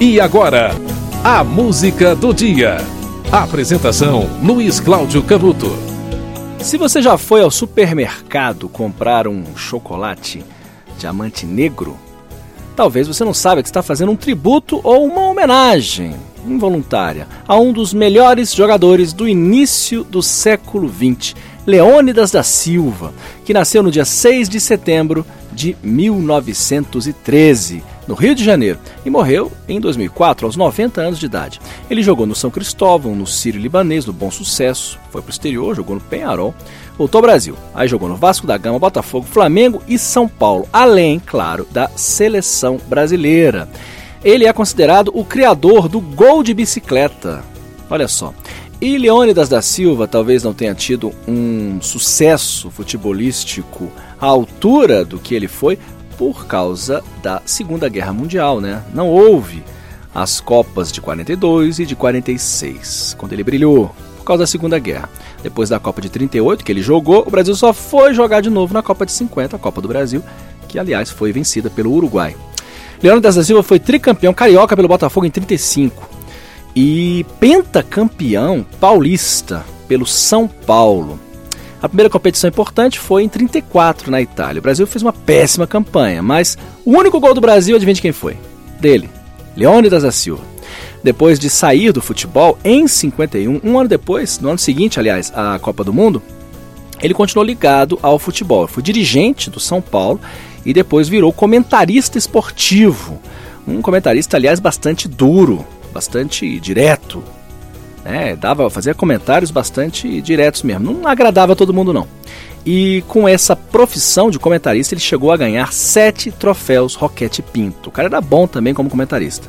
E agora, a música do dia. Apresentação: Luiz Cláudio Canuto. Se você já foi ao supermercado comprar um chocolate diamante negro, talvez você não saiba que está fazendo um tributo ou uma homenagem involuntária a um dos melhores jogadores do início do século XX, Leônidas da Silva, que nasceu no dia 6 de setembro de 1913, no Rio de Janeiro, e morreu em 2004, aos 90 anos de idade. Ele jogou no São Cristóvão, no Sírio Libanês, no Bom Sucesso, foi para o exterior, jogou no Penharol, voltou ao Brasil. Aí jogou no Vasco da Gama, Botafogo, Flamengo e São Paulo, além, claro, da seleção brasileira. Ele é considerado o criador do gol de bicicleta. Olha só. E Leônidas da Silva talvez não tenha tido um sucesso futebolístico à altura do que ele foi por causa da Segunda Guerra Mundial, né? Não houve as Copas de 42 e de 46, quando ele brilhou, por causa da Segunda Guerra. Depois da Copa de 38, que ele jogou, o Brasil só foi jogar de novo na Copa de 50, a Copa do Brasil, que aliás foi vencida pelo Uruguai. Leônidas da Silva foi tricampeão carioca pelo Botafogo em 35 e pentacampeão paulista pelo São Paulo. A primeira competição importante foi em 34 na Itália. O Brasil fez uma péssima campanha, mas o único gol do Brasil, adivinha quem foi? Dele, Leônidas da Silva. Depois de sair do futebol em 51, um ano depois, no ano seguinte, aliás, à Copa do Mundo, ele continuou ligado ao futebol. Foi dirigente do São Paulo e depois virou comentarista esportivo. Um comentarista, aliás, bastante duro, bastante direto, né? Dava, fazia comentários bastante diretos mesmo. Não agradava todo mundo, não. E com essa profissão de comentarista, ele chegou a ganhar sete troféus Roquete Pinto. O cara era bom também como comentarista.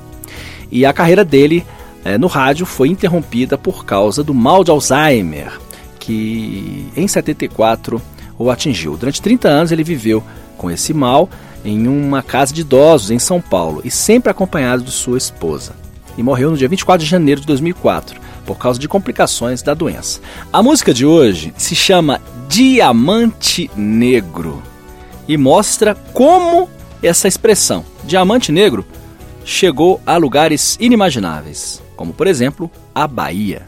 E a carreira dele é, no rádio foi interrompida por causa do mal de Alzheimer, que em 74 o atingiu. Durante 30 anos ele viveu com esse mal em uma casa de idosos em São Paulo e sempre acompanhado de sua esposa. E morreu no dia 24 de janeiro de 2004 por causa de complicações da doença. A música de hoje se chama Diamante Negro e mostra como essa expressão, diamante negro, chegou a lugares inimagináveis, como por exemplo a Bahia.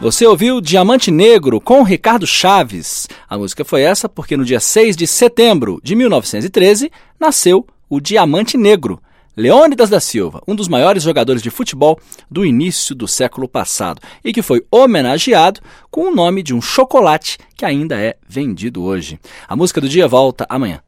Você ouviu Diamante Negro com Ricardo Chaves. A música foi essa porque no dia 6 de setembro de 1913 nasceu o Diamante Negro, Leônidas da Silva, um dos maiores jogadores de futebol do início do século passado e que foi homenageado com o nome de um chocolate que ainda é vendido hoje. A música do dia volta amanhã.